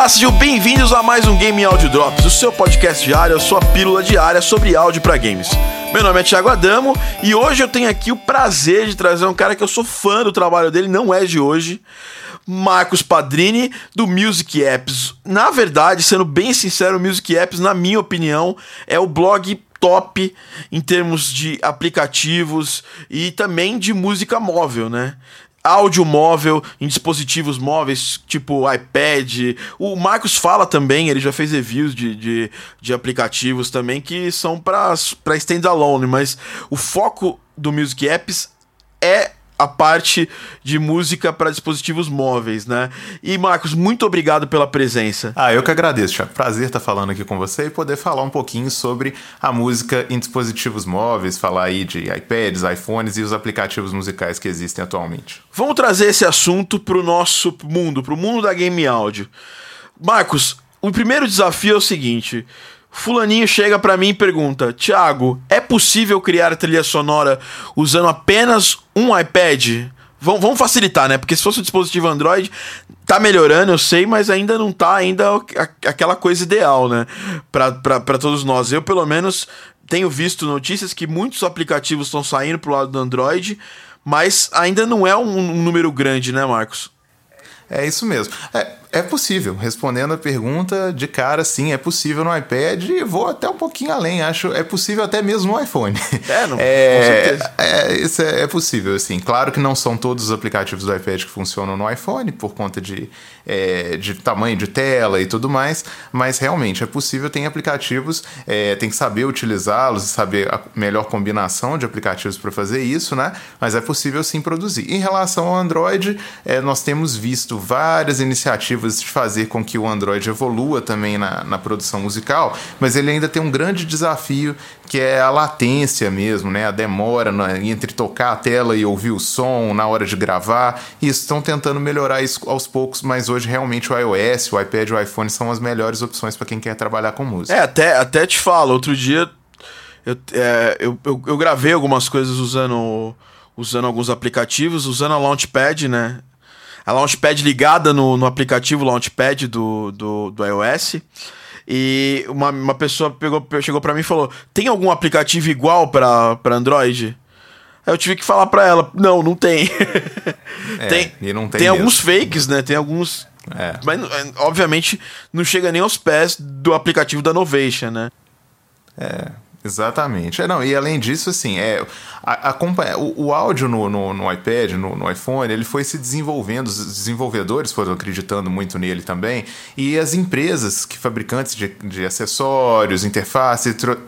Olá, sejam bem-vindos a mais um Game Audio Drops, o seu podcast diário, a sua pílula diária sobre áudio para games. Meu nome é Thiago Adamo e hoje eu tenho aqui o prazer de trazer um cara que eu sou fã do trabalho dele, não é de hoje. Marcos Padrini do Music Apps. Na verdade, sendo bem sincero, o Music Apps, na minha opinião, é o blog top em termos de aplicativos e também de música móvel, né? Áudio móvel em dispositivos móveis, tipo iPad. O Marcos fala também, ele já fez reviews de, de, de aplicativos também que são para standalone, mas o foco do Music Apps é a parte de música para dispositivos móveis, né? E Marcos, muito obrigado pela presença. Ah, eu que agradeço, Thiago. Prazer estar falando aqui com você e poder falar um pouquinho sobre a música em dispositivos móveis, falar aí de iPads, iPhones e os aplicativos musicais que existem atualmente. Vamos trazer esse assunto para o nosso mundo, para o mundo da game áudio. Marcos, o primeiro desafio é o seguinte: Fulaninho chega para mim e pergunta: Tiago, é possível criar trilha sonora usando apenas um iPad? Vamos facilitar, né? Porque se fosse um dispositivo Android, tá melhorando, eu sei, mas ainda não tá ainda aquela coisa ideal, né? Para todos nós. Eu, pelo menos, tenho visto notícias que muitos aplicativos estão saindo pro lado do Android, mas ainda não é um, um número grande, né, Marcos? É isso mesmo. É, é possível. Respondendo a pergunta de cara, sim, é possível no iPad e vou até um pouquinho além. Acho é possível até mesmo no iPhone. É, não, é. É, isso é, é, possível, assim. Claro que não são todos os aplicativos do iPad que funcionam no iPhone por conta de, é, de tamanho de tela e tudo mais, mas realmente é possível. Tem aplicativos, é, tem que saber utilizá-los, saber a melhor combinação de aplicativos para fazer isso, né? Mas é possível sim produzir. Em relação ao Android, é, nós temos visto várias iniciativas de fazer com que o Android evolua também na, na produção musical, mas ele ainda tem um grande desafio que é a latência mesmo, né? A demora entre tocar a tela e ouvir o som na hora de gravar. E estão tentando melhorar isso aos poucos, mas hoje realmente o iOS, o iPad e o iPhone são as melhores opções para quem quer trabalhar com música. É, até, até te falo, outro dia eu, é, eu, eu, eu, gravei algumas coisas usando, usando alguns aplicativos, usando a Launchpad, né? A Launchpad ligada no, no aplicativo Launchpad do, do, do iOS. E uma, uma pessoa pegou, chegou para mim e falou: Tem algum aplicativo igual para Android? Aí eu tive que falar para ela: Não, não tem. É, tem e não tem, tem alguns fakes, né? Tem alguns. É. Mas, obviamente, não chega nem aos pés do aplicativo da Novation, né? É. Exatamente. É, não, e além disso, assim, é, a, a, o, o, áudio no, no, no iPad, no, no, iPhone, ele foi se desenvolvendo, os desenvolvedores foram acreditando muito nele também, e as empresas, que fabricantes de, de acessórios, interface, entre,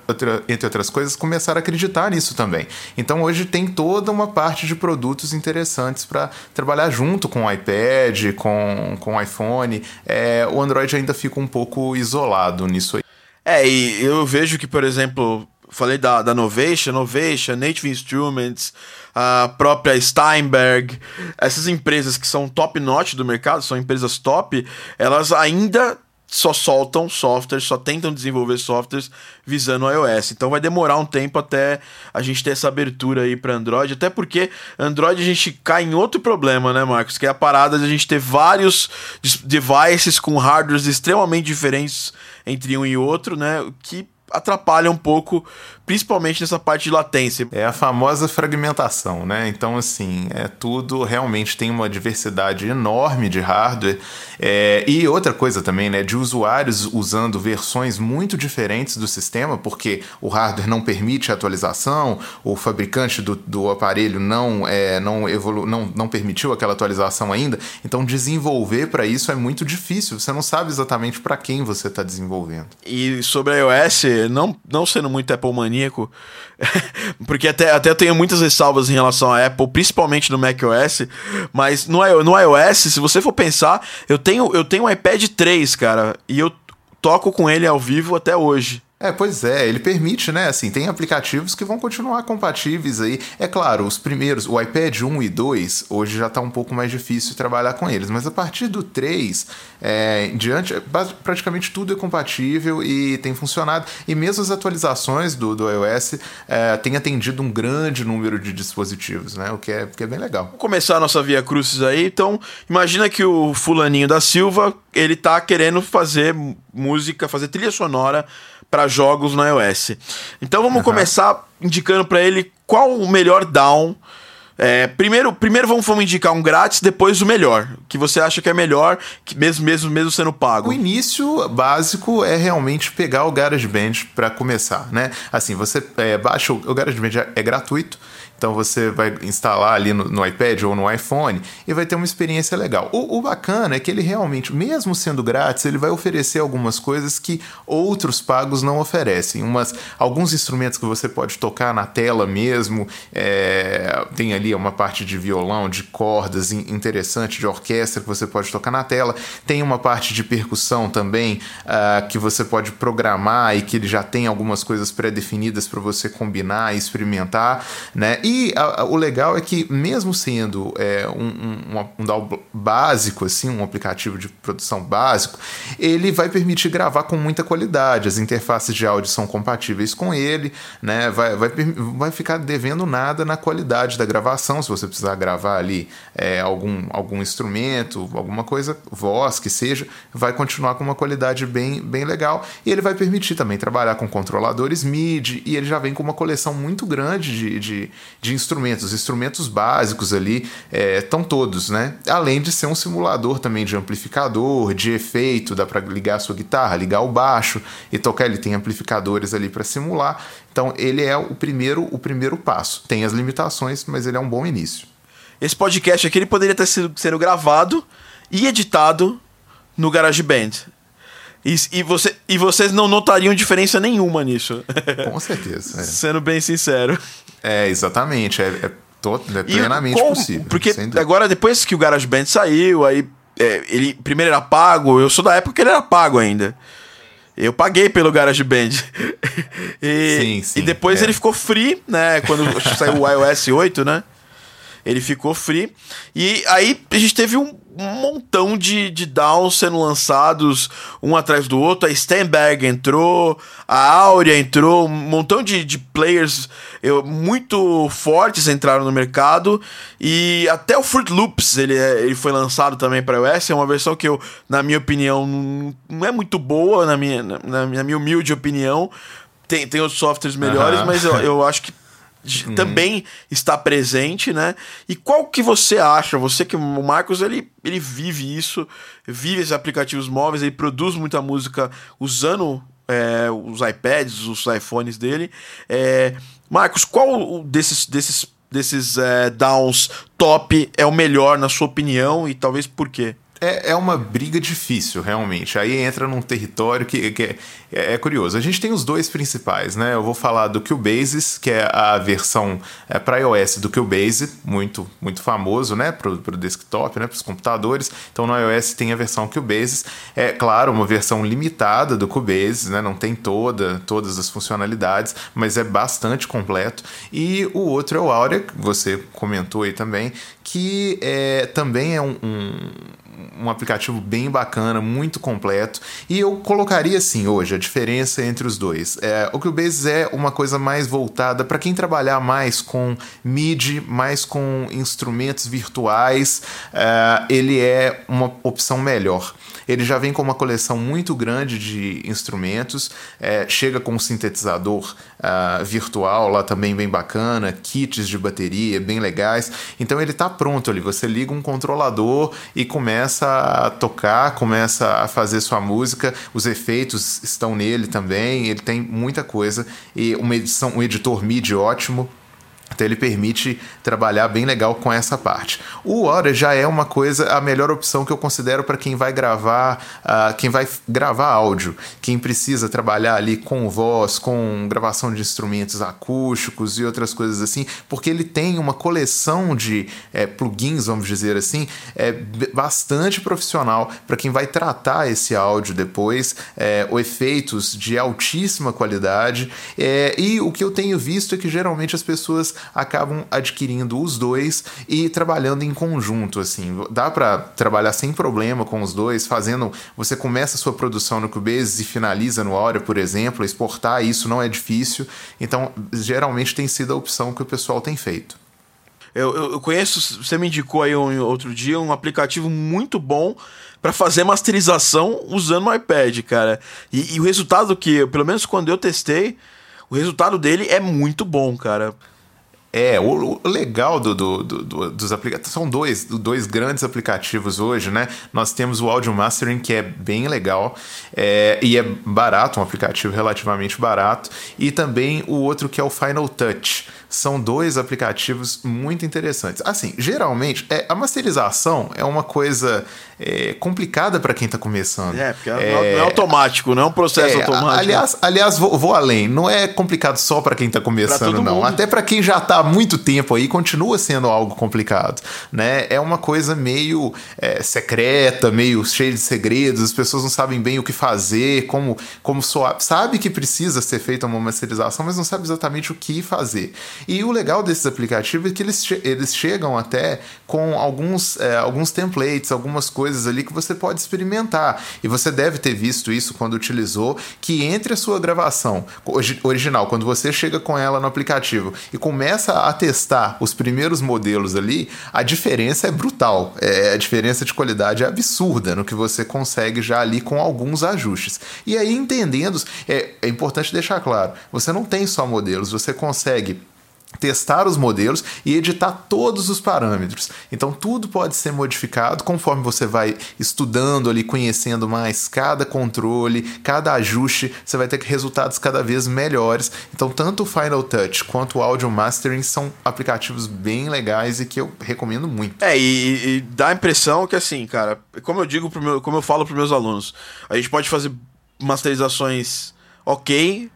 entre outras coisas, começaram a acreditar nisso também. Então hoje tem toda uma parte de produtos interessantes para trabalhar junto com o iPad, com, com o iPhone. É, o Android ainda fica um pouco isolado nisso aí. É, e eu vejo que, por exemplo, falei da, da Novation, Novation, Native Instruments, a própria Steinberg, essas empresas que são top notch do mercado, são empresas top, elas ainda só soltam softwares, só tentam desenvolver softwares visando o iOS. Então vai demorar um tempo até a gente ter essa abertura aí para Android, até porque Android a gente cai em outro problema, né, Marcos? Que é a parada de a gente ter vários devices com hardwares extremamente diferentes entre um e outro, né? Que atrapalha um pouco, principalmente nessa parte de latência. É a famosa fragmentação, né? Então, assim, é tudo realmente tem uma diversidade enorme de hardware. É, e outra coisa também, né? De usuários usando versões muito diferentes do sistema, porque o hardware não permite atualização, o fabricante do, do aparelho não, é, não, evolu não, não permitiu aquela atualização ainda. Então, desenvolver para isso é muito difícil. Você não sabe exatamente para quem você está desenvolvendo. E sobre a iOS, não, não sendo muito Apple maníaco, porque até, até eu tenho muitas ressalvas em relação à Apple, principalmente no macOS, mas no, no iOS, se você for pensar, eu tenho, eu tenho um iPad 3, cara, e eu toco com ele ao vivo até hoje. É, pois é, ele permite, né? Assim, tem aplicativos que vão continuar compatíveis aí. É claro, os primeiros, o iPad 1 e 2, hoje já está um pouco mais difícil trabalhar com eles, mas a partir do 3 é, em diante, praticamente tudo é compatível e tem funcionado. E mesmo as atualizações do, do iOS é, têm atendido um grande número de dispositivos, né? O que é, que é bem legal. Vamos começar a nossa Via Crucis aí. Então, imagina que o fulaninho da Silva, ele tá querendo fazer música, fazer trilha sonora para jogos no iOS. Então vamos uhum. começar indicando para ele qual o melhor down. É, primeiro, primeiro vamos, vamos indicar um grátis, depois o melhor. Que você acha que é melhor, que mesmo, mesmo, mesmo sendo pago. O início básico é realmente pegar o GarageBand para começar, né? Assim, você é, baixa o, o GarageBand é, é gratuito. Então você vai instalar ali no, no, iPad ou no iPhone e vai ter uma experiência legal. O, o, bacana é que ele realmente, mesmo sendo grátis, ele vai oferecer algumas coisas que outros pagos não oferecem. Umas, alguns instrumentos que você pode tocar na tela mesmo. É, tem ali uma parte de violão, de cordas interessante, de orquestra que você pode tocar na tela. Tem uma parte de percussão também uh, que você pode programar e que ele já tem algumas coisas pré-definidas para você combinar e experimentar, né? E e a, a, o legal é que, mesmo sendo é, um, um, um DAW básico, assim, um aplicativo de produção básico, ele vai permitir gravar com muita qualidade. As interfaces de áudio são compatíveis com ele, né? Vai, vai, vai ficar devendo nada na qualidade da gravação. Se você precisar gravar ali é, algum, algum instrumento, alguma coisa, voz que seja, vai continuar com uma qualidade bem, bem legal. E ele vai permitir também trabalhar com controladores MIDI, e ele já vem com uma coleção muito grande de, de, de instrumentos. Os instrumentos básicos ali estão é, todos, né? Além de ser um simulador também de amplificador, de efeito, dá para ligar a sua guitarra, ligar o baixo e tocar. Ele tem amplificadores ali para simular. Então ele é o primeiro, o primeiro passo. Tem as limitações, mas ele é um bom início. Esse podcast aqui ele poderia ter sido sendo gravado e editado no GarageBand. E, e, você, e vocês não notariam diferença nenhuma nisso. Com certeza. É. Sendo bem sincero. É, exatamente. É, é, todo, é plenamente possível. Porque agora, depois que o GarageBand saiu, aí é, ele primeiro era pago, eu sou da época que ele era pago ainda. Eu paguei pelo GarageBand. e, sim, sim, e depois é. ele ficou free, né? Quando saiu o iOS 8, né? Ele ficou free. E aí a gente teve um um montão de, de downs sendo lançados um atrás do outro. A Stenberg entrou, a Áurea entrou, um montão de, de players eu, muito fortes entraram no mercado. E até o Fruit Loops ele, é, ele foi lançado também para iOS. É uma versão que eu, na minha opinião, não é muito boa, na minha, na, na minha humilde opinião. Tem, tem outros softwares melhores, uhum. mas eu, eu acho que Uhum. também está presente, né? E qual que você acha? Você que o Marcos ele, ele vive isso, vive esses aplicativos móveis, ele produz muita música usando é, os iPads, os iPhones dele. É, Marcos, qual desses desses desses é, downs top é o melhor na sua opinião e talvez por quê? É, é uma briga difícil, realmente. Aí entra num território que, que é, é, curioso. A gente tem os dois principais, né? Eu vou falar do Cubase, que é a versão é, para iOS do Cubase, muito, muito famoso, né? Para o desktop, né? Para os computadores. Então no iOS tem a versão Cubase. É claro, uma versão limitada do Cubase, né? Não tem toda, todas as funcionalidades, mas é bastante completo. E o outro é o Aurea, que você comentou aí também, que é, também é um, um um aplicativo bem bacana, muito completo. E eu colocaria assim hoje a diferença entre os dois. É, o Cubase é uma coisa mais voltada para quem trabalhar mais com MIDI, mais com instrumentos virtuais, é, ele é uma opção melhor. Ele já vem com uma coleção muito grande de instrumentos, é, chega com um sintetizador uh, virtual lá também bem bacana, kits de bateria bem legais. Então ele está pronto ali. Você liga um controlador e começa a tocar, começa a fazer sua música. Os efeitos estão nele também. Ele tem muita coisa e uma edição, um editor MIDI ótimo Então ele permite trabalhar bem legal com essa parte. O Aura já é uma coisa, a melhor opção que eu considero para quem vai gravar, uh, quem vai gravar áudio, quem precisa trabalhar ali com voz, com gravação de instrumentos acústicos e outras coisas assim, porque ele tem uma coleção de é, plugins, vamos dizer assim, é bastante profissional para quem vai tratar esse áudio depois, é, ou efeitos de altíssima qualidade. É, e o que eu tenho visto é que geralmente as pessoas acabam adquirindo os dois e trabalhando em conjunto, assim. Dá para trabalhar sem problema com os dois, fazendo, você começa a sua produção no Cubase e finaliza no Aura, por exemplo, exportar isso não é difícil. Então, geralmente tem sido a opção que o pessoal tem feito. Eu, eu, conheço, você me indicou aí um, outro dia um aplicativo muito bom para fazer masterização usando o iPad, cara. E, e, o resultado que, pelo menos quando eu testei, o resultado dele é muito bom, cara. É, o, legal do, do, do, dos aplicativos. São dois, dois grandes aplicativos hoje, né? Nós temos o Audio Mastering, que é bem legal é, e é barato, um aplicativo relativamente barato, e também o outro que é o Final Touch são dois aplicativos muito interessantes. Assim, geralmente, é, a masterização é uma coisa é, complicada para quem está começando. É, porque é, não é automático, não é um processo é, automático. Aliás, aliás vou, vou, além, não é complicado só para quem está começando, não. Mundo. Até para quem já está há muito tempo aí, continua sendo algo complicado. Né? É uma coisa meio é, secreta, meio cheia de segredos, as pessoas não sabem bem o que fazer, como, como soar. Sabe que precisa ser feita uma masterização, mas não sabe exatamente o que fazer. E o legal desses aplicativos é que eles, che eles chegam até com alguns, é, alguns templates, algumas coisas ali que você pode experimentar. E você deve ter visto isso quando utilizou, que entre a sua gravação original, quando você chega com ela no aplicativo e começa a testar os primeiros modelos ali, a diferença é brutal. É, a diferença de qualidade é absurda no que você consegue já ali com alguns ajustes. E aí, entendendo, é, é importante deixar claro: você não tem só modelos, você consegue testar os modelos e editar todos os parâmetros. Então tudo pode ser modificado conforme você vai estudando ali, conhecendo mais cada controle, cada ajuste, você vai ter resultados cada vez melhores. Então tanto o Final Touch quanto o Audio Mastering são aplicativos bem legais e que eu recomendo muito. É, e, e dá a impressão que assim, cara, como eu digo pro meu, como eu falo para meus alunos, a gente pode fazer masterizações ok,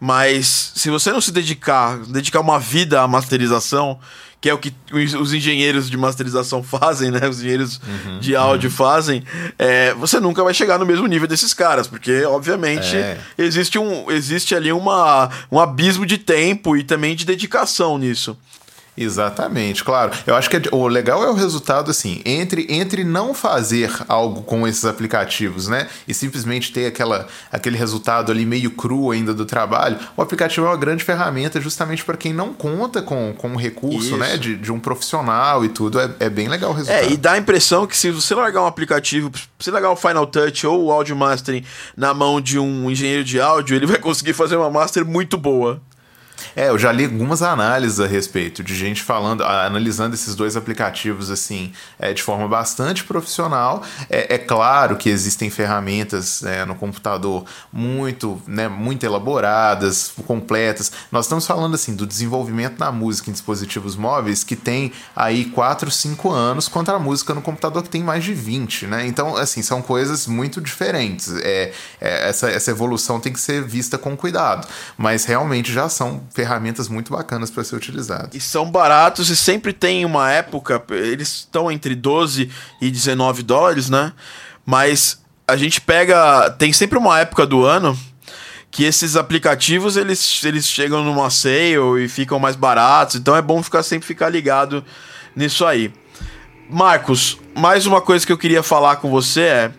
mas se você não se dedicar, dedicar uma vida à masterização, que é o que os engenheiros de masterização fazem, né? Os engenheiros uhum, de áudio uhum. fazem, é, você nunca vai chegar no mesmo nível desses caras, porque, obviamente, é. existe, um, existe ali uma, um abismo de tempo e também de dedicação nisso. Exatamente, claro. Eu acho que é o legal é o resultado assim, entre entre não fazer algo com esses aplicativos, né, e simplesmente ter aquela aquele resultado ali meio cru ainda do trabalho, o aplicativo é uma grande ferramenta justamente para quem não conta com, com o recurso, né, Isso. né, de, de um profissional e tudo, é, é bem legal o resultado. É, e dá a impressão que se você largar um aplicativo, se você largar o Final Touch ou o Audio Mastering na mão de um engenheiro de áudio, ele vai conseguir fazer uma master muito boa. É, eu já li algumas análises a respeito de gente falando, analisando esses dois aplicativos assim, é, de forma bastante profissional. É, é claro que existem ferramentas é, no computador muito, né, muito elaboradas, completas. Nós estamos falando assim do desenvolvimento da música em dispositivos móveis que tem aí 4, 5 anos contra a música no computador que tem mais de 20, né? Então, assim, são coisas muito diferentes. É, é, essa, essa evolução tem que ser vista com cuidado, mas realmente já são ferramentas muito bacanas para ser utilizadas. E são baratos e sempre tem uma época, eles estão entre 12 e 19 dólares, né? Mas a gente pega, tem sempre uma época do ano que esses aplicativos eles, eles chegam numa sale e ficam mais baratos, então é bom ficar sempre ficar ligado nisso aí. Marcos, mais uma coisa que eu queria falar com você é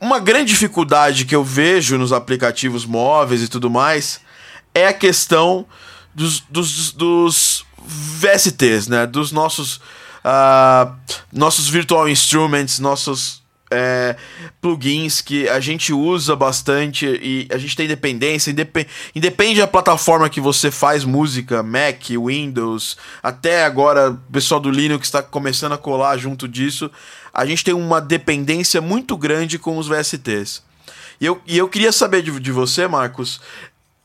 uma grande dificuldade que eu vejo nos aplicativos móveis e tudo mais é a questão dos, dos, dos VSTs, né? Dos nossos, uh, nossos virtual instruments, nossos é, plugins que a gente usa bastante e a gente tem dependência, independ, independe da plataforma que você faz música, Mac, Windows, até agora o pessoal do Linux está começando a colar junto disso, a gente tem uma dependência muito grande com os VSTs. E eu, e eu queria saber de, de você, Marcos,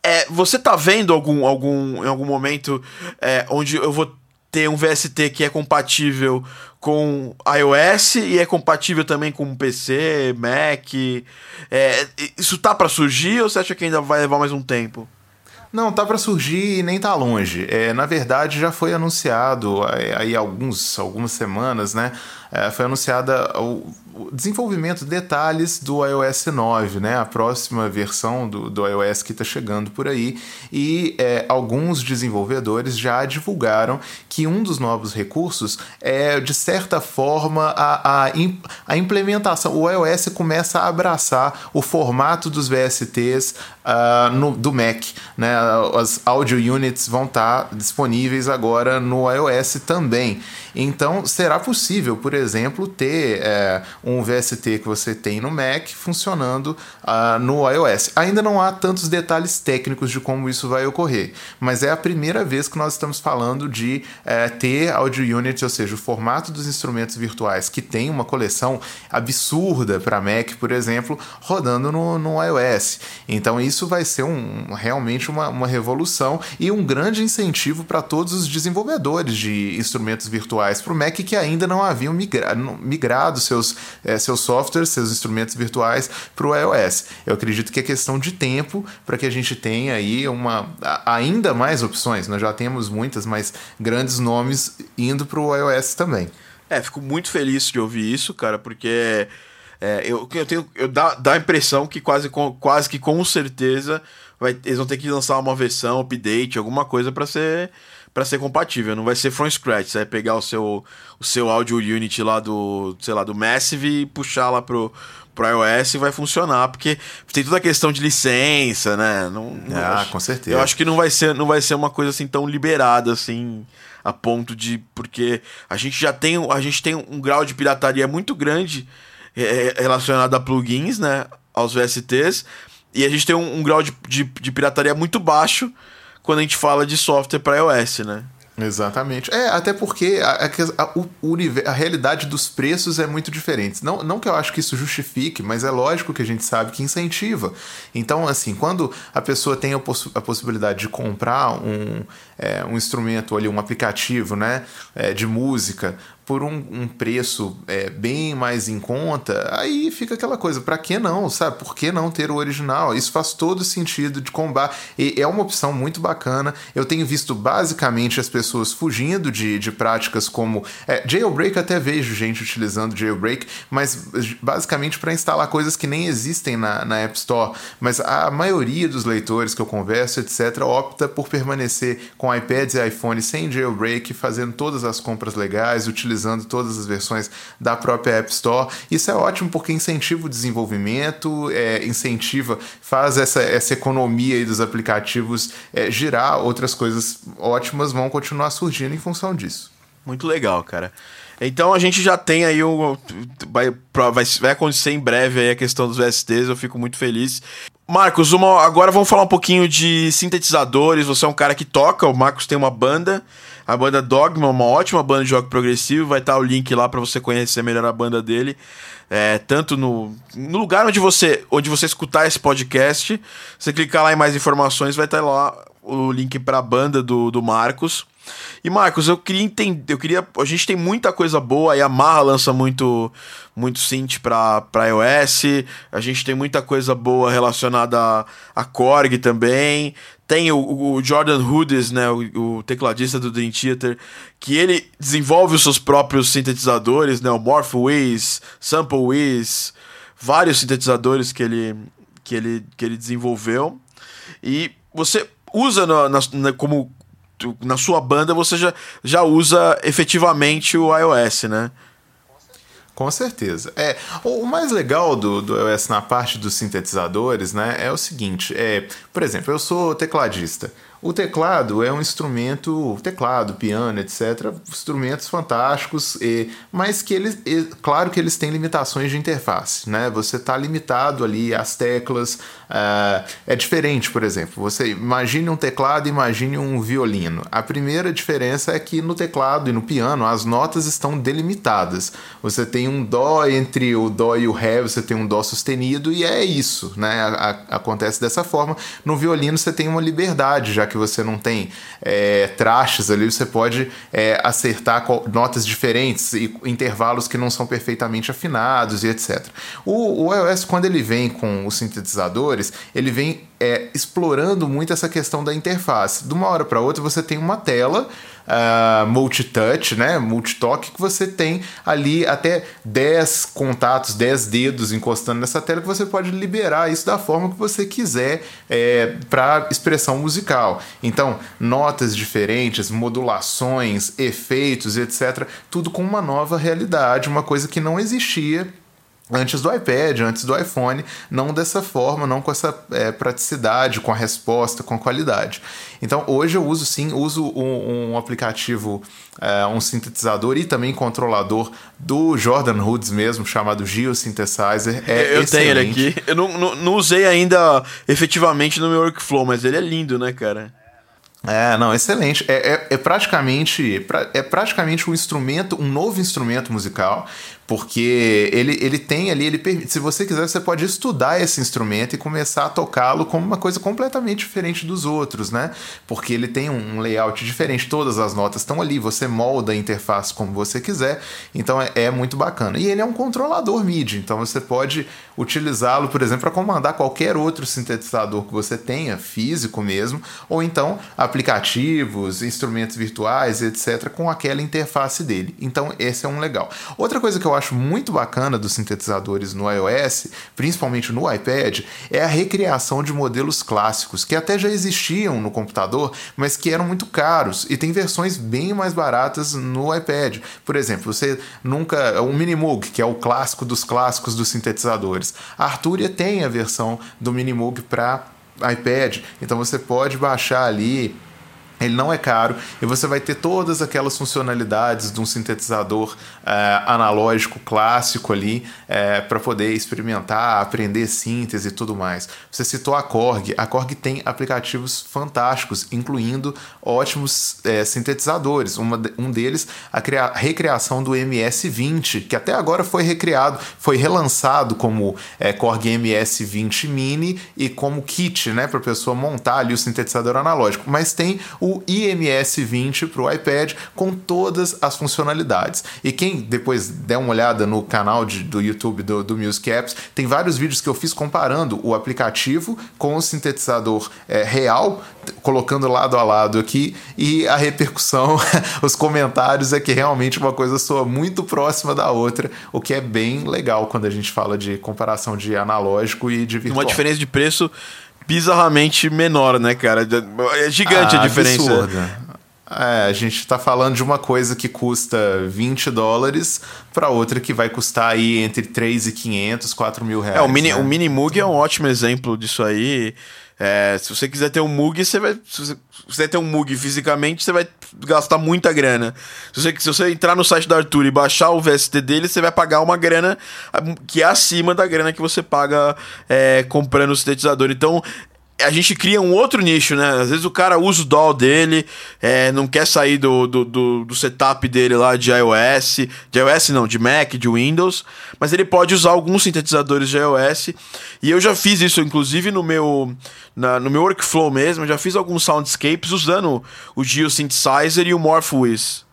É, você tá vendo algum, algum, em algum momento é, onde eu vou ter um VST que é compatível com iOS e é compatível também com PC, Mac. É, isso tá para surgir ou você acha que ainda vai levar mais um tempo? Não, tá para surgir e nem tá longe. É, na verdade, já foi anunciado aí alguns, algumas semanas, né? É, foi anunciada o, o, desenvolvimento, detalhes do iOS 9, né? A próxima versão do, do iOS que está chegando por aí. E é, alguns desenvolvedores já divulgaram que um dos novos recursos é, de certa forma, a, a, a implementação. O iOS começa a abraçar o formato dos VSTs uh, no, do Mac. Né? As audio units vão estar tá disponíveis agora no iOS também. Então, será possível, por exemplo, ter é, um VST que você tem no Mac funcionando uh, no iOS. Ainda não há tantos detalhes técnicos de como isso vai ocorrer, mas é a primeira vez que nós estamos falando de é, ter audio unit, ou seja, o formato dos instrumentos virtuais que tem uma coleção absurda para Mac, por exemplo, rodando no, no iOS. Então, isso vai ser um, realmente uma, uma revolução e um grande incentivo para todos os desenvolvedores de instrumentos virtuais para o Mac que ainda não haviam migrado, migrado seus, é, seus softwares, seus instrumentos virtuais para o iOS. Eu acredito que é questão de tempo para que a gente tenha aí uma, ainda mais opções. Nós já temos muitas, mas grandes nomes indo para o iOS também. É, fico muito feliz de ouvir isso, cara, porque é, eu, eu tenho. Eu dá, dá a impressão que quase, quase que com certeza vai, eles vão ter que lançar uma versão, update, alguma coisa para ser para ser compatível. Não vai ser from scratch. Você vai pegar o seu, o seu audio unit lá do, sei lá, do Massive e puxar lá pro, pro iOS e vai funcionar, porque tem toda a questão de licença, né? Não, não ah, acho, com certeza. Eu acho que não vai ser, não vai ser uma coisa assim tão liberada assim, a ponto de porque a gente já tem, a gente tem um grau de pirataria muito grande é, é, relacionado a plugins, né? Aos VSTs. E a gente tem um, um grau de, de, de, pirataria muito baixo quando a gente fala de software para iOS, né? Exatamente. É, até porque a, a, a, a, realidade dos preços é muito diferente. Não, não que eu acho que isso justifique, mas é lógico que a gente sabe que incentiva. Então, assim, quando a pessoa tem a, poss a possibilidade de comprar um, é, um instrumento ali, um aplicativo né, é, de música por um, um preço é, bem mais em conta, aí fica aquela coisa, para que não, sabe? Por que não ter o original? Isso faz todo sentido de combate. E é uma opção muito bacana. Eu tenho visto basicamente as pessoas fugindo de, de práticas como é, jailbreak, até vejo gente utilizando jailbreak, mas basicamente para instalar coisas que nem existem na, na App Store. Mas a maioria dos leitores que eu converso, etc., opta por permanecer com iPads e iPhones sem jailbreak, fazendo todas as compras legais, utilizando utilizando todas as versões da própria App Store. Isso é ótimo porque incentiva o desenvolvimento, é, incentiva, faz essa, essa economia dos aplicativos é, girar, outras coisas ótimas vão continuar surgindo em função disso. Muito legal, cara. Então a gente já tem aí o. Vai, vai, vai acontecer em breve aí a questão dos VSTs, eu fico muito feliz. Marcos, uma, agora vamos falar um pouquinho de sintetizadores. Você é um cara que toca, o Marcos tem uma banda. A banda Dogma, uma ótima banda de rock progressivo. Vai estar o link lá para você conhecer melhor a banda dele. É, tanto no, no lugar onde você, onde você escutar esse podcast, você clicar lá em mais informações, vai estar lá o link para a banda do, do Marcos. E Marcos, eu queria entender, eu queria, a gente tem muita coisa boa, a Yamaha lança muito muito synth para para iOS, a gente tem muita coisa boa relacionada a, a Korg também. Tem o, o Jordan Hoodes, né, o, o, tecladista do Dream Theater, que ele desenvolve os seus próprios sintetizadores, né, o Morphwiz, Samplewiz, vários sintetizadores que ele que ele que ele desenvolveu. E você usa na, na, como na sua banda você já, já usa efetivamente o iOS, né? Com certeza. É, o mais legal do, do iOS na parte dos sintetizadores, né, é o seguinte, é, por exemplo, eu sou tecladista. O teclado é um instrumento, teclado, piano, etc., instrumentos fantásticos, e, mas que eles, e, claro que eles têm limitações de interface, né? Você está limitado ali às teclas, uh, é diferente, por exemplo. Você imagine um teclado, imagine um violino. A primeira diferença é que no teclado e no piano as notas estão delimitadas. Você tem um dó entre o dó e o ré, você tem um dó sustenido e é isso, né? A, a, acontece dessa forma. No violino você tem uma liberdade, já que você não tem é, trastes ali, você pode é, acertar notas diferentes e intervalos que não são perfeitamente afinados e etc. O, o iOS, quando ele vem com os sintetizadores, ele vem é, explorando muito essa questão da interface. De uma hora para outra você tem uma tela uh, multitouch, né, multitoque, que você tem ali até 10 contatos, 10 dedos encostando nessa tela que você pode liberar isso da forma que você quiser é, para expressão musical. Então, notas diferentes, modulações, efeitos, etc., tudo com uma nova realidade, uma coisa que não existia antes do iPad, antes do iPhone, não dessa forma, não com essa é, praticidade, com a resposta, com a qualidade. Então hoje eu uso sim, uso um, um aplicativo, é, um sintetizador e também controlador do Jordan Hoods mesmo, chamado Geosynthesizer. É eu excelente. tenho ele aqui. Eu não, não, não usei ainda efetivamente no meu workflow, mas ele é lindo, né, cara? É, não, excelente. É, é, é, praticamente é praticamente um instrumento, um novo instrumento musical, porque ele, ele tem ali, ele se você quiser, você pode estudar esse instrumento e começar a tocá-lo como uma coisa completamente diferente dos outros, né? Porque ele tem um layout diferente, todas as notas estão ali, você molda a interface como você quiser, então é, é muito bacana. E ele é um controlador MIDI, então você pode utilizá-lo, por exemplo, para comandar qualquer outro sintetizador que você tenha, físico mesmo, ou então aplicativos, instrumentos virtuais, etc., com aquela interface dele. Então, esse é um legal. Outra coisa que eu acho muito bacana dos sintetizadores no iOS, principalmente no iPad, é a recriação de modelos clássicos, que até já existiam no computador, mas que eram muito caros. E tem versões bem mais baratas no iPad. Por exemplo, você nunca. O Minimoog, que é o clássico dos clássicos dos sintetizadores. A Arturia tem a versão do Minimoog para iPad, então você pode baixar ali ele não é caro e você vai ter todas aquelas funcionalidades de um sintetizador é, analógico clássico ali é, para poder experimentar, aprender síntese e tudo mais. Você citou a Korg. A Korg tem aplicativos fantásticos, incluindo ótimos é, sintetizadores. Uma, um deles, a cria, recriação do MS-20, que até agora foi recriado, foi relançado como Korg MS-20 Mini e como kit, né, para a pessoa montar ali o sintetizador analógico. Mas tem o o IMS-20 para o iPad com todas as funcionalidades. E quem depois der uma olhada no canal de, do YouTube do, do Music Apps, tem vários vídeos que eu fiz comparando o aplicativo com o sintetizador é, real, colocando lado a lado aqui, e a repercussão, os comentários é que realmente uma coisa soa muito próxima da outra, o que é bem legal quando a gente fala de comparação de analógico e de virtual. Uma diferença de preço bizarramente menor, né, cara? É gigante ah, a diferença. Absurda. É, a gente está falando de uma coisa que custa 20 dólares para outra que vai custar aí entre 3,500 e 4 mil reais. É, o Mini, né? o Mini Moog é um ótimo exemplo disso aí. É, se você quiser ter um Mug, você vai. Se você quiser ter um Mug fisicamente, você vai gastar muita grana. Se você, se você entrar no site da Arthur e baixar o VST dele, você vai pagar uma grana que é acima da grana que você paga é, comprando o sintetizador. Então, a gente cria um outro nicho, né? Às vezes o cara usa o DAW dele, é, não quer sair do, do, do, do, setup dele lá de iOS, de iOS não, de Mac, de Windows, mas ele pode usar alguns sintetizadores de iOS. E eu já fiz isso, inclusive, no meu, na, no meu workflow mesmo, já fiz alguns soundscapes usando o Geosynthesizer e o Morphwiz.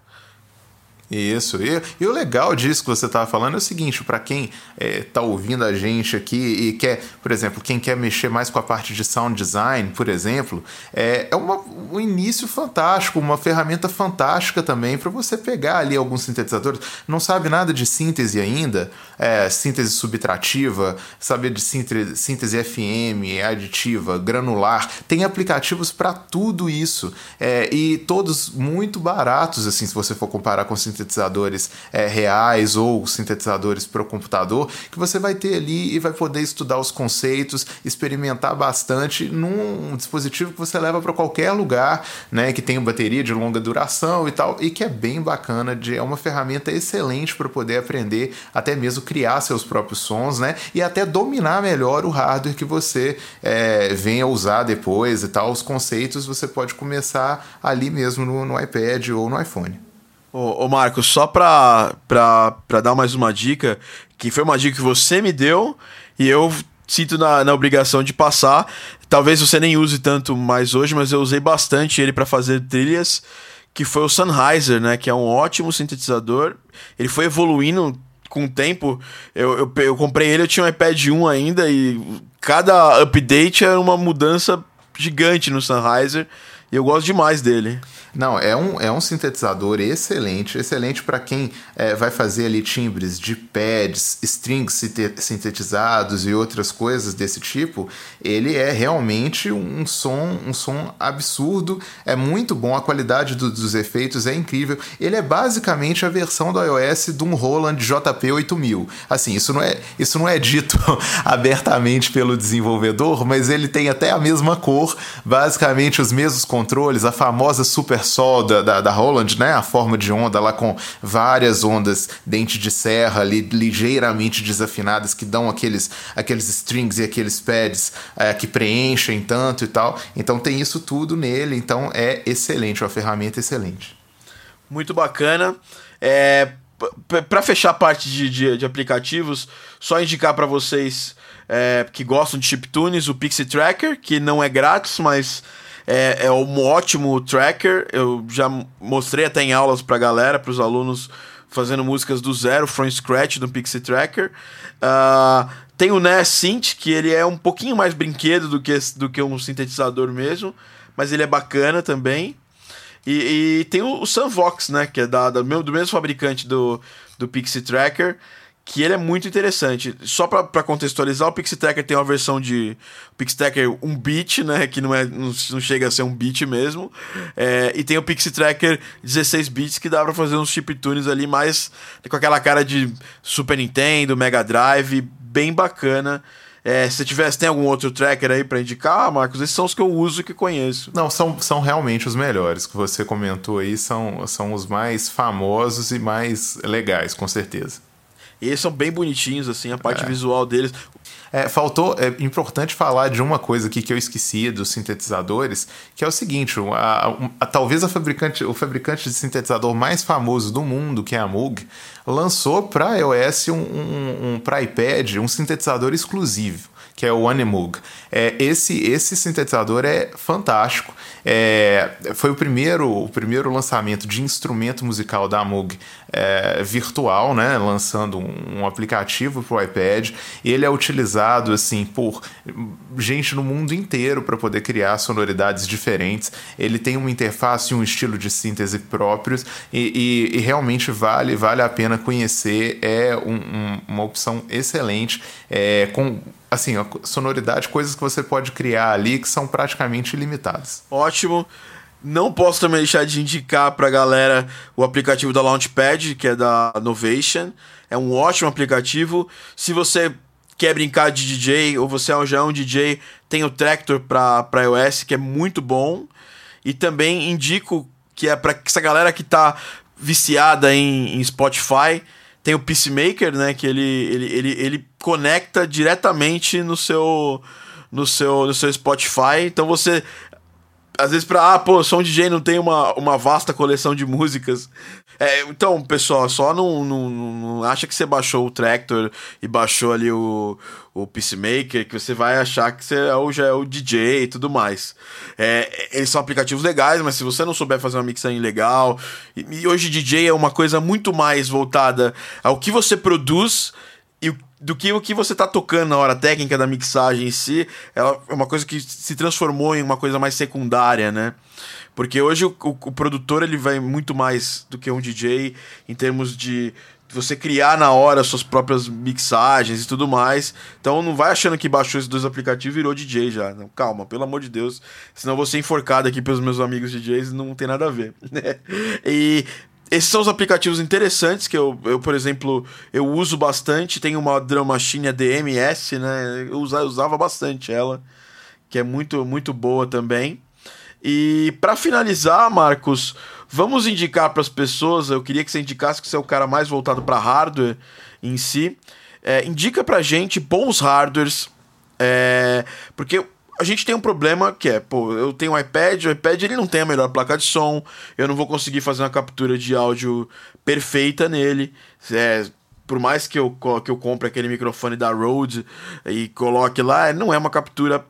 Isso. E, e, o legal disso que você estava falando é o seguinte: para quem está é, ouvindo a gente aqui e quer, por exemplo, quem quer mexer mais com a parte de sound design, por exemplo, é, é uma, um início fantástico, uma ferramenta fantástica também para você pegar ali alguns sintetizadores. Não sabe nada de síntese ainda, é, síntese subtrativa, saber de síntese, síntese FM, aditiva, granular. Tem aplicativos para tudo isso é, e todos muito baratos, assim, se você for comparar com sintetizadores sintetizadores é, reais ou sintetizadores para o computador, que você vai ter ali e vai poder estudar os conceitos, experimentar bastante num dispositivo que você leva para qualquer lugar, né, que tem bateria de longa duração e tal, e que é bem bacana, de, é uma ferramenta excelente para poder aprender, até mesmo criar seus próprios sons, né, e até dominar melhor o hardware que você é, venha usar depois e tal, os conceitos você pode começar ali mesmo no, no iPad ou no iPhone. Ô, ô Marcos, só pra, pra, pra dar mais uma dica, que foi uma dica que você me deu e eu sinto na, na obrigação de passar. Talvez você nem use tanto mais hoje, mas eu usei bastante ele para fazer trilhas, que foi o Sennheiser, né? Que é um ótimo sintetizador. Ele foi evoluindo com o tempo. Eu, eu, eu comprei ele, eu tinha um iPad 1 ainda e cada update era uma mudança gigante no Sennheiser. Eu gosto demais dele. Não, é um, é um sintetizador excelente, excelente para quem é, vai fazer ali timbres de pads, strings sintetizados e outras coisas desse tipo. Ele é realmente um som, um som absurdo, é muito bom, a qualidade do, dos efeitos é incrível. Ele é basicamente a versão do iOS de um Roland JP 8000. Assim, isso não é, isso não é dito abertamente pelo desenvolvedor, mas ele tem até a mesma cor, basicamente os mesmos controles, a famosa Super Sol da, da, da Roland, né? A forma de onda lá com várias ondas, dente de serra ali, ligeiramente desafinadas, que dão aqueles, aqueles strings e aqueles pads é, que preenchem tanto e tal. Então tem isso tudo nele, então é excelente, uma ferramenta excelente. Muito bacana. É, para fechar a parte de, de, de, aplicativos, só indicar para vocês é, que gostam de chiptunes o Pixie Tracker, que não é grátis, mas é, é um ótimo tracker. Eu já mostrei até em aulas pra galera, pros alunos, fazendo músicas do zero, from scratch, do Pixie Tracker. Uh, tem o NES Synth, que ele é um pouquinho mais brinquedo do que, do que um sintetizador mesmo, mas ele é bacana também. E, e tem o, o Sunvox, né, que é da, da, do mesmo fabricante do, do Pixie Tracker, que ele é muito interessante. Só para contextualizar, o Pixie Tracker tem uma versão de Pixie Tracker 1 bit, né, que não é não, não chega a ser um bit mesmo. É, e tem o Pixie Tracker 16 bits que dá para fazer uns chiptunes ali mais com aquela cara de Super Nintendo, Mega Drive, bem bacana. É, se tivesse, tem algum outro tracker aí para indicar, ah, Marcos? Esses são os que eu uso e que conheço. Não, são, são realmente os melhores que você comentou aí, são, são os mais famosos e mais legais, com certeza. E eles são bem bonitinhos, assim, a parte é. visual deles. É, faltou, é importante falar de uma coisa aqui que eu esqueci dos sintetizadores, que é o seguinte, a, a, a, talvez a fabricante, o fabricante de sintetizador mais famoso do mundo, que é a Moog, lançou para iOS, um, um, um para iPad, um sintetizador exclusivo que é o Anemug. É, esse, esse sintetizador é fantástico. É, foi o primeiro, o primeiro lançamento de instrumento musical da Moog é, virtual, né, lançando um, aplicativo para o iPad. Ele é utilizado assim por gente no mundo inteiro para poder criar sonoridades diferentes. Ele tem uma interface e um estilo de síntese próprios e, e, e realmente vale, vale a pena conhecer. É um, um, uma opção excelente é, com assim, sonoridade, coisas que você pode criar ali que são praticamente ilimitadas. Ótimo. Não posso também deixar de indicar pra galera o aplicativo da Launchpad, que é da Novation. É um ótimo aplicativo. Se você quer brincar de DJ ou você já é um DJ, tem o Tractor para iOS, que é muito bom. E também indico que é para essa galera que tá viciada em, em Spotify, tem o Peacemaker, né? Que ele, ele, ele, ele conecta diretamente no seu, no seu, no seu Spotify. Então você às vezes pra, ah, pô, sou um DJ, não tem uma, uma vasta coleção de músicas. É, então, pessoal, só não, não, não, acha que você baixou o Tractor e baixou ali o, o Peacemaker, que você vai achar que você é já é o DJ e tudo mais. É, eles são aplicativos legais, mas se você não souber fazer uma mixagem legal, e, e hoje DJ é uma coisa muito mais voltada ao que você produz e do que o que você tá tocando na hora técnica da mixagem em si, ela é uma coisa que se transformou em uma coisa mais secundária, né? Porque hoje o, o, o produtor ele vai muito mais do que um DJ em termos de você criar na hora suas próprias mixagens e tudo mais. Então não vai achando que baixou esses dois aplicativos e virou DJ já. Não, calma, pelo amor de Deus. Senão eu vou ser enforcado aqui pelos meus amigos DJs e não tem nada a ver. Né? e esses são os aplicativos interessantes que eu, eu, por exemplo, eu uso bastante. Tem uma Drum Machine DMS, né? Eu usava, bastante ela, que é muito, muito boa também. E para finalizar, Marcos, vamos indicar para as pessoas. Eu queria que você indicasse que você é o cara mais voltado para hardware em si. É, indica para gente bons hardwares, é, porque a gente tem um problema que é, pô, eu tenho um iPad, o iPad ele não tem a melhor placa de som, eu não vou conseguir fazer uma captura de áudio perfeita nele. É, por mais que eu, que eu compre aquele microfone da Rode e coloque lá, não é uma captura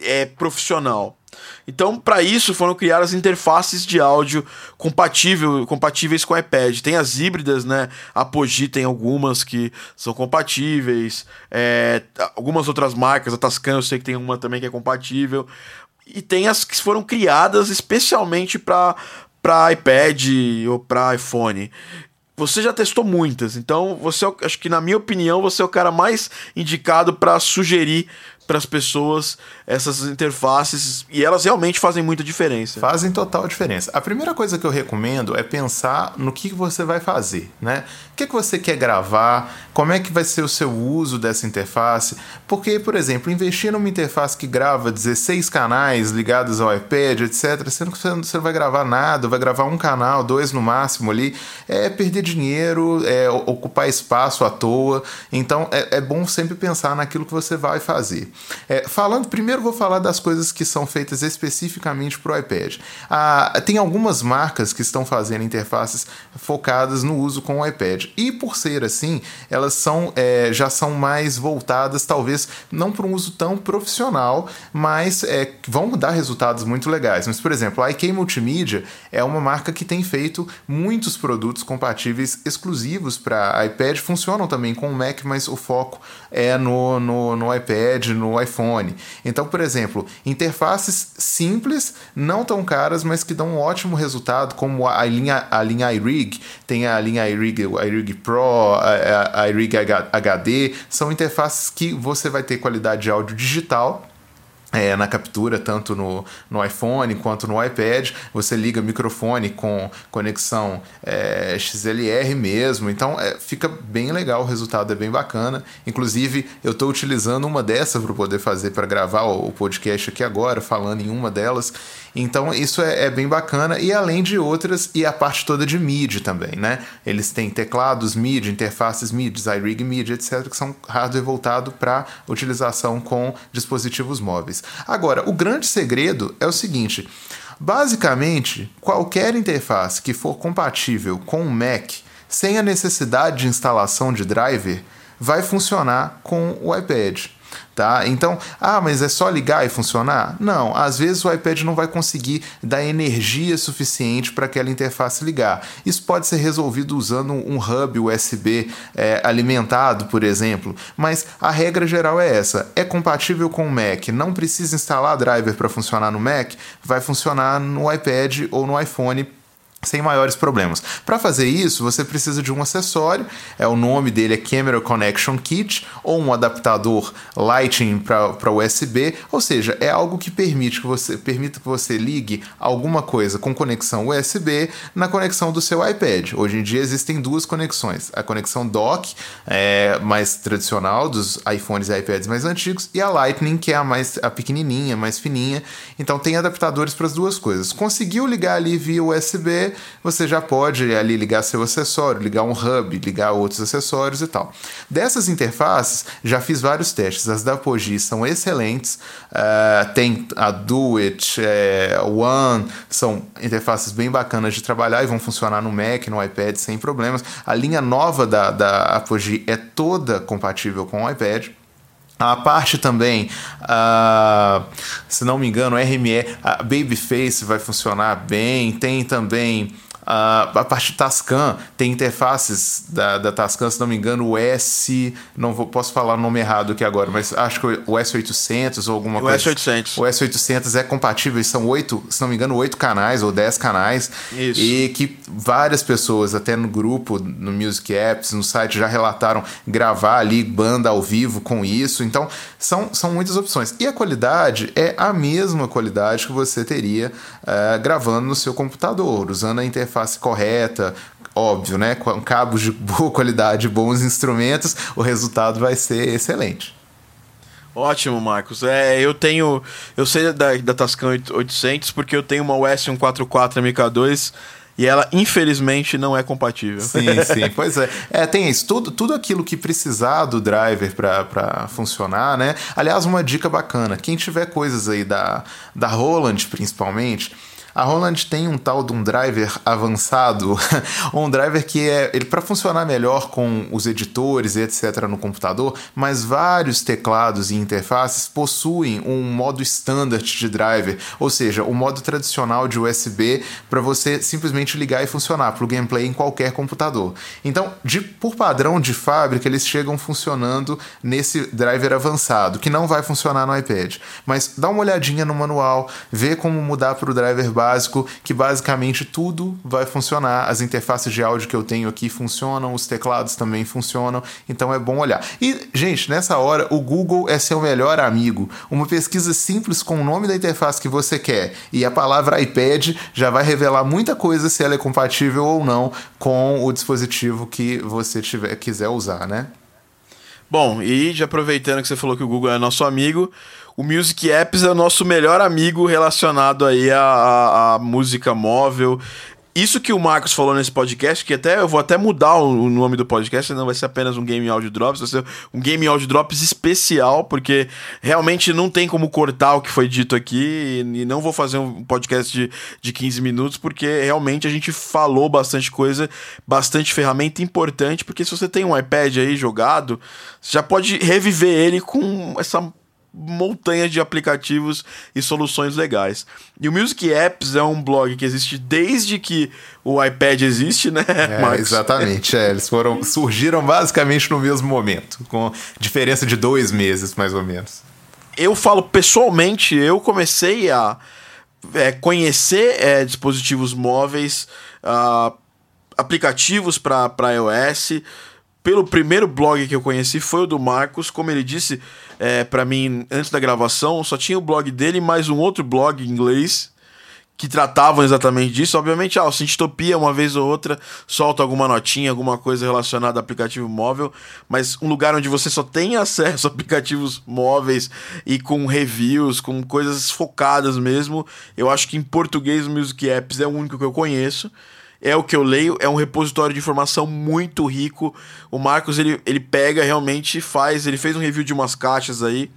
é, profissional. Então, para isso foram criadas interfaces de áudio compatível, compatíveis com o iPad. Tem as híbridas, né? A tem algumas que são compatíveis. É, algumas outras marcas, a Tascam eu sei que tem uma também que é compatível. E tem as que foram criadas especialmente para iPad ou para iPhone. Você já testou muitas, então você é acho que na minha opinião você é o cara mais indicado para sugerir para as pessoas essas interfaces e elas realmente fazem muita diferença. Fazem total diferença. A primeira coisa que eu recomendo é pensar no que você vai fazer, né? O que, que você quer gravar, como é que vai ser o seu uso dessa interface, porque, por exemplo, investir numa interface que grava 16 canais ligados ao iPad, etc., sendo que você não vai gravar nada, vai gravar um canal, dois no máximo ali, é perder dinheiro, é ocupar espaço à toa. Então é, é bom sempre pensar naquilo que você vai fazer. É, falando, primeiro vou falar das coisas que são feitas especificamente para o iPad. Ah, tem algumas marcas que estão fazendo interfaces focadas no uso com o iPad. E por ser assim, elas são, é, já são mais voltadas, talvez, não para um uso tão profissional, mas é, vão dar resultados muito legais. Mas, por exemplo, a IK Multimedia é uma marca que tem feito muitos produtos compatíveis exclusivos para iPad, funcionam também com o Mac, mas o foco é no, no, no iPad, no iPhone. Então, por exemplo, interfaces simples, não tão caras, mas que dão um ótimo resultado, como a linha, a linha iRig, tem a linha iRig, iRig Pro, a, a iRig HD, são interfaces que você vai ter qualidade de áudio digital é, na captura, tanto no, no iPhone quanto no iPad. Você liga microfone com conexão é, XLR mesmo, então é, fica bem legal, o resultado é bem bacana. Inclusive, eu estou utilizando uma dessas para poder fazer, para gravar o, o, podcast aqui agora, falando em uma delas. Então, isso é, é, bem bacana, e além de outras, e a parte toda de MIDI também, né? Eles têm teclados MIDI, interfaces MIDI, iRig MIDI, etc., que são hardware voltado para utilização com dispositivos móveis. Agora, o grande segredo é o seguinte: basicamente, qualquer interface que for compatível com o Mac, sem a necessidade de instalação de driver, vai funcionar com o iPad tá? Então, ah, mas é só ligar e funcionar? Não, às vezes o iPad não vai conseguir dar energia suficiente para aquela interface ligar. Isso pode ser resolvido usando um hub USB é, alimentado, por exemplo, mas a regra geral é essa: é compatível com o Mac, não precisa instalar driver para funcionar no Mac, vai funcionar no iPad ou no iPhone sem maiores problemas. Para fazer isso, você precisa de um acessório, é o nome dele é Camera Connection Kit ou um adaptador Lightning para USB, ou seja, é algo que permite que você permita que você ligue alguma coisa com conexão USB na conexão do seu iPad. Hoje em dia existem duas conexões: a conexão dock, é, mais tradicional dos iPhones e iPads mais antigos, e a Lightning, que é a mais a pequenininha, mais fininha. Então tem adaptadores para as duas coisas. Conseguiu ligar ali via USB você já pode ali ligar seu acessório, ligar um hub, ligar outros acessórios e tal. Dessas interfaces, já fiz vários testes. As da Apogee são excelentes. Uh, tem a Do It, é, One, são interfaces bem bacanas de trabalhar e vão funcionar no Mac, no iPad sem problemas. A linha nova da, da Apogee é toda compatível com o iPad. A parte também, uh, se não me engano, RME, a Babyface vai funcionar bem. Tem também Uh, a parte Tascam tem interfaces da, da Tascam, se não me engano, o S. Não vou, posso falar o nome errado aqui agora, mas acho que o S800 ou alguma o coisa. S800. O S800 é compatível, são oito, se não me engano, oito canais ou dez canais. Isso. E que várias pessoas, até no grupo, no Music Apps, no site, já relataram gravar ali banda ao vivo com isso. Então, são, são muitas opções. E a qualidade é a mesma qualidade que você teria uh, gravando no seu computador, usando a interface interface correta, óbvio, né? Com cabos de boa qualidade, bons instrumentos, o resultado vai ser excelente. Ótimo, Marcos. É, eu tenho. Eu sei da, da Tascam 800 porque eu tenho uma US 144 MK2 e ela, infelizmente, não é compatível. Sim, sim, pois é. É, tem isso. Tudo, tudo aquilo que precisar do driver para funcionar, né? Aliás, uma dica bacana: quem tiver coisas aí da, da Roland, principalmente a Roland tem um tal de um driver avançado, um driver que é ele para funcionar melhor com os editores e etc no computador, mas vários teclados e interfaces possuem um modo standard de driver, ou seja, o modo tradicional de USB para você simplesmente ligar e funcionar para o gameplay em qualquer computador. Então, de, por padrão de fábrica, eles chegam funcionando nesse driver avançado, que não vai funcionar no iPad. Mas dá uma olhadinha no manual, vê como mudar para o driver básico, que basicamente tudo vai funcionar. As interfaces de áudio que eu tenho aqui funcionam, os teclados também funcionam, então é bom olhar. E, gente, nessa hora, o Google é seu melhor amigo. Uma pesquisa simples com o nome da interface que você quer e a palavra iPad já vai revelar muita coisa se ela é compatível ou não com o dispositivo que você tiver, quiser usar, né? Bom, e já aproveitando que você falou que o Google é nosso amigo, o Music Apps é o nosso melhor amigo relacionado aí à, à, música móvel. Isso que o Marcos falou nesse podcast, que até eu vou até mudar o, nome do podcast, não vai ser apenas um Game Audio Drops, vai ser um Game Audio Drops especial, porque realmente não tem como cortar o que foi dito aqui e não vou fazer um podcast de, de 15 minutos, porque realmente a gente falou bastante coisa, bastante ferramenta importante, porque se você tem um iPad aí jogado, você já pode reviver ele com essa montanha de aplicativos e soluções legais. E o Music Apps é um blog que existe desde que o iPad existe, né? É, exatamente. É, eles foram surgiram basicamente no mesmo momento, com diferença de dois meses mais ou menos. Eu falo pessoalmente, eu comecei a é, conhecer é, dispositivos móveis, uh, aplicativos para iOS pelo primeiro blog que eu conheci foi o do Marcos. Como ele disse é, para mim antes da gravação, só tinha o blog dele mais um outro blog em inglês que tratavam exatamente disso. Obviamente, ah, o Sintopia, uma vez ou outra, solta alguma notinha, alguma coisa relacionada a aplicativo móvel, mas um lugar onde você só tem acesso a aplicativos móveis e com reviews, com coisas focadas mesmo. Eu acho que em português o Music Apps é o único que eu conheço é o que eu leio, é um repositório de informação muito rico. O Marcos, ele, ele pega realmente faz, ele fez um review de umas caixas aí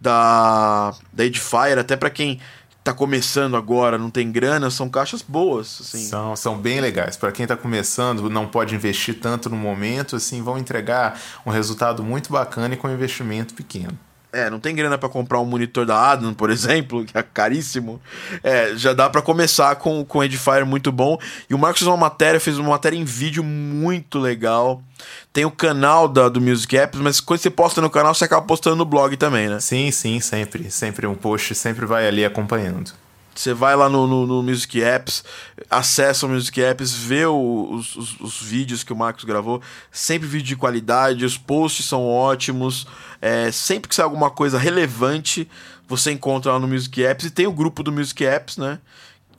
da, da Edifier, até para quem tá começando agora, não tem grana, são caixas boas, assim. São, são bem legais. Para quem tá começando, não pode investir tanto no momento, assim, vão entregar um resultado muito bacana e com investimento pequeno. É, não tem grana para comprar um monitor da Adam, por exemplo, que é caríssimo. É, já dá para começar com, com Edifier muito bom. E o Marcos fez uma matéria, fez uma matéria em vídeo muito legal. Tem o canal da, do Music Apps, mas quando você posta no canal, você acaba postando no blog também, né? Sim, sim, sempre. Sempre um post, sempre vai ali acompanhando. Você vai lá no, no, no, Music Apps, acessa o Music Apps, vê os, os, os, vídeos que o Marcos gravou. Sempre vídeo de qualidade, os posts são ótimos. É, sempre que sai alguma coisa relevante, você encontra lá no Music Apps. E tem o grupo do Music Apps, né?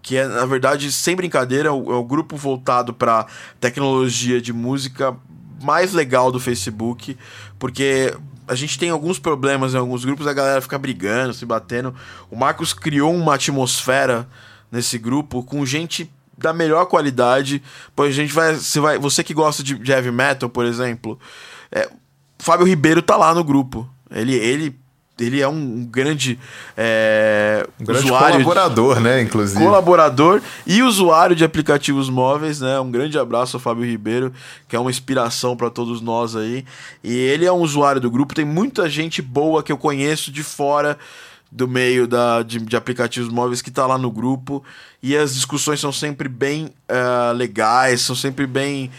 Que é, na verdade, sem brincadeira, é o, é o grupo voltado para tecnologia de música mais legal do Facebook, porque a gente tem alguns problemas em alguns grupos, a galera fica brigando, se batendo. O Marcos criou uma atmosfera nesse grupo com gente da melhor qualidade. Pois a gente vai, você vai, você que gosta de, heavy metal, por exemplo, é, Fábio Ribeiro tá lá no grupo. Ele, ele ele é um grande, é, um grande usuário colaborador, de, né, inclusive. Colaborador e usuário de aplicativos móveis, né? Um grande abraço ao Fábio Ribeiro, que é uma inspiração para todos nós aí. E ele é um usuário do grupo, tem muita gente boa que eu conheço de fora do meio da, de, de aplicativos móveis que está lá no grupo e as discussões são sempre bem uh, legais, são sempre bem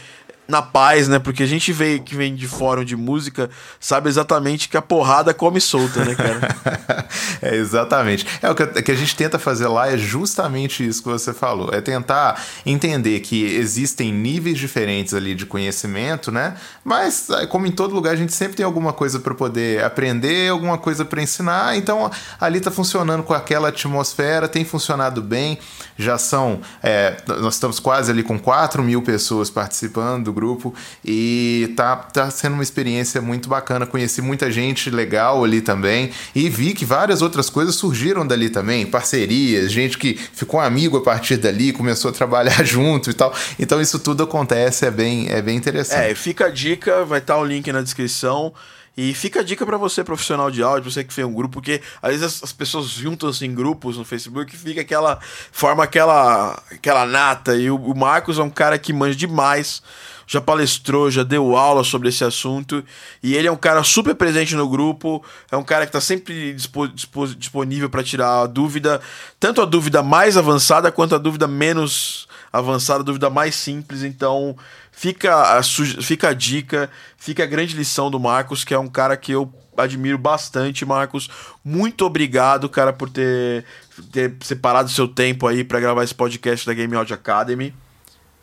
na paz, né? Porque a gente vê que vem de fórum de música, sabe exatamente que a porrada come solta, né, cara? é, exatamente. É o que, que a gente tenta fazer lá é justamente isso que você falou. É tentar entender que existem níveis diferentes ali de conhecimento, né? Mas, é, como em todo lugar, a gente sempre tem alguma coisa para poder aprender, alguma coisa para ensinar. Então, ali tá funcionando com aquela atmosfera, tem funcionado bem. Já são. É, nós estamos quase ali com 4 mil pessoas participando do grupo e tá, tá sendo uma experiência muito bacana. Conheci muita gente legal ali também e vi que várias outras coisas surgiram dali também, parcerias, gente que ficou amigo a partir dali, começou a trabalhar junto e tal. Então isso tudo acontece, é bem, é bem interessante. É, fica a dica, vai estar tá o link na descrição. E fica a dica para você, profissional de áudio, você que fez um grupo, porque às vezes as, as pessoas juntam-se em grupos no Facebook e fica aquela. forma aquela, aquela nata. E o, o Marcos é um cara que manja demais já palestrou, já deu aula sobre esse assunto. E ele é um cara super presente no grupo, é um cara que está sempre dispo, dispo, disponível para tirar a dúvida, tanto a dúvida mais avançada quanto a dúvida menos avançada, a dúvida mais simples. Então, fica a, fica a dica, fica a grande lição do Marcos, que é um cara que eu admiro bastante, Marcos. Muito obrigado, cara, por ter, ter separado seu tempo aí para gravar esse podcast da Game Audio Academy.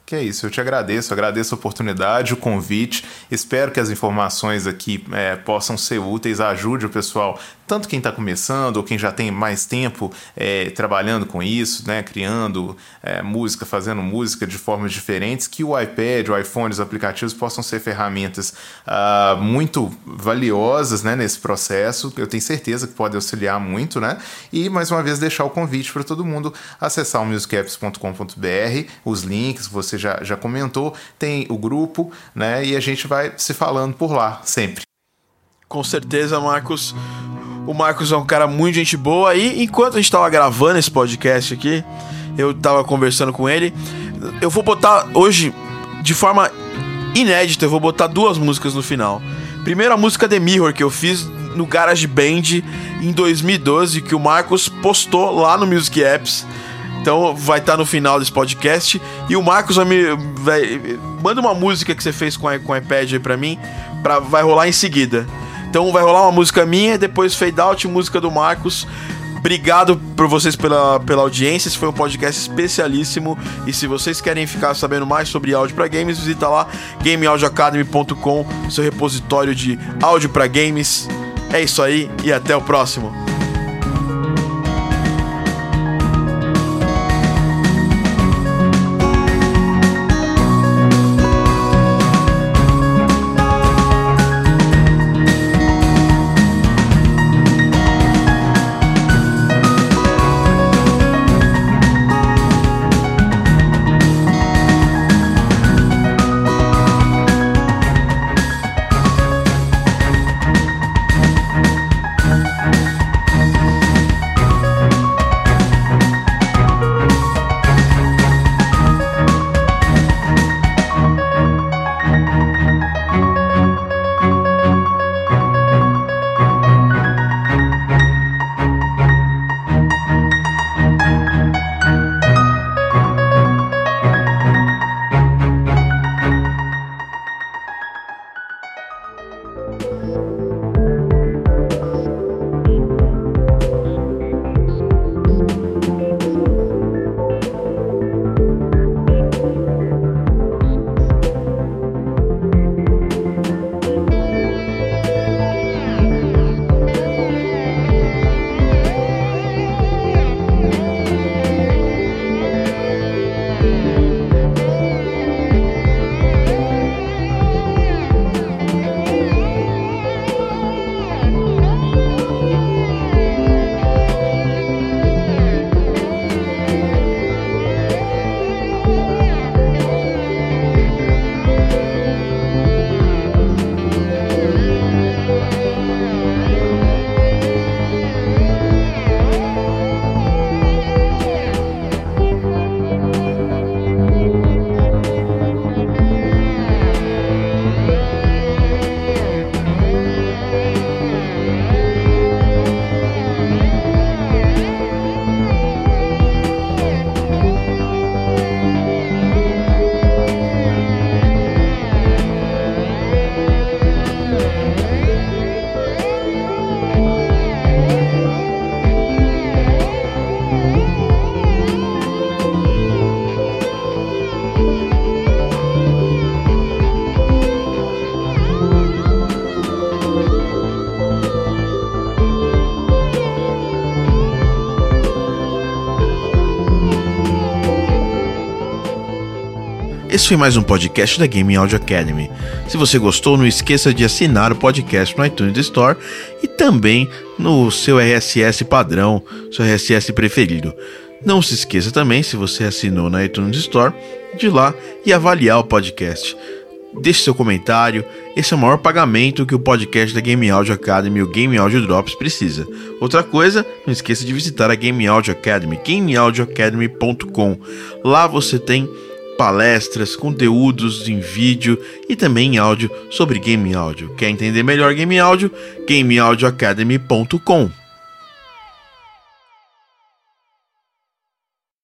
Que é isso, eu te agradeço, agradeço a oportunidade, o convite. Espero que as informações aqui é, possam ser úteis, ajude o pessoal tanto quem está começando ou quem já tem mais tempo é, trabalhando com isso, né, criando é, música, fazendo música de formas diferentes, que o iPad, o iPhone, os aplicativos possam ser ferramentas uh, muito valiosas né, nesse processo. Eu tenho certeza que pode auxiliar muito, né? E mais uma vez deixar o convite para todo mundo acessar o musicapps.com.br, os links você já, já comentou, tem o grupo, né? E a gente vai se falando por lá sempre. Com certeza, Marcos. O Marcos é um cara muito gente boa. E enquanto a gente tava gravando esse podcast aqui, eu tava conversando com ele. Eu vou botar hoje, de forma inédita, eu vou botar duas músicas no final. Primeiro a música The Mirror, que eu fiz no Garage Band em 2012, que o Marcos postou lá no Music Apps. Então vai estar tá no final desse podcast. E o Marcos vai me. Vai, manda uma música que você fez com, com o iPad aí pra mim. Pra, vai rolar em seguida. Então vai rolar uma música minha, depois fade out, música do Marcos. Obrigado por vocês pela, pela audiência. Esse foi um podcast especialíssimo. E se vocês querem ficar sabendo mais sobre áudio para games, visita lá gameaudioacademy.com, seu repositório de áudio para games. É isso aí e até o próximo. Esse foi mais um podcast da Game Audio Academy. Se você gostou, não esqueça de assinar o podcast no iTunes Store e também no seu RSS padrão, seu RSS preferido. Não se esqueça também, se você assinou na iTunes Store, de ir lá e avaliar o podcast. Deixe seu comentário. Esse é o maior pagamento que o podcast da Game Audio Academy, o Game Audio Drops, precisa. Outra coisa, não esqueça de visitar a Game Audio Academy, gameaudioacademy.com. Lá você tem palestras, conteúdos em vídeo e também em áudio sobre game áudio. Quer entender melhor game áudio? gameaudioacademy.com.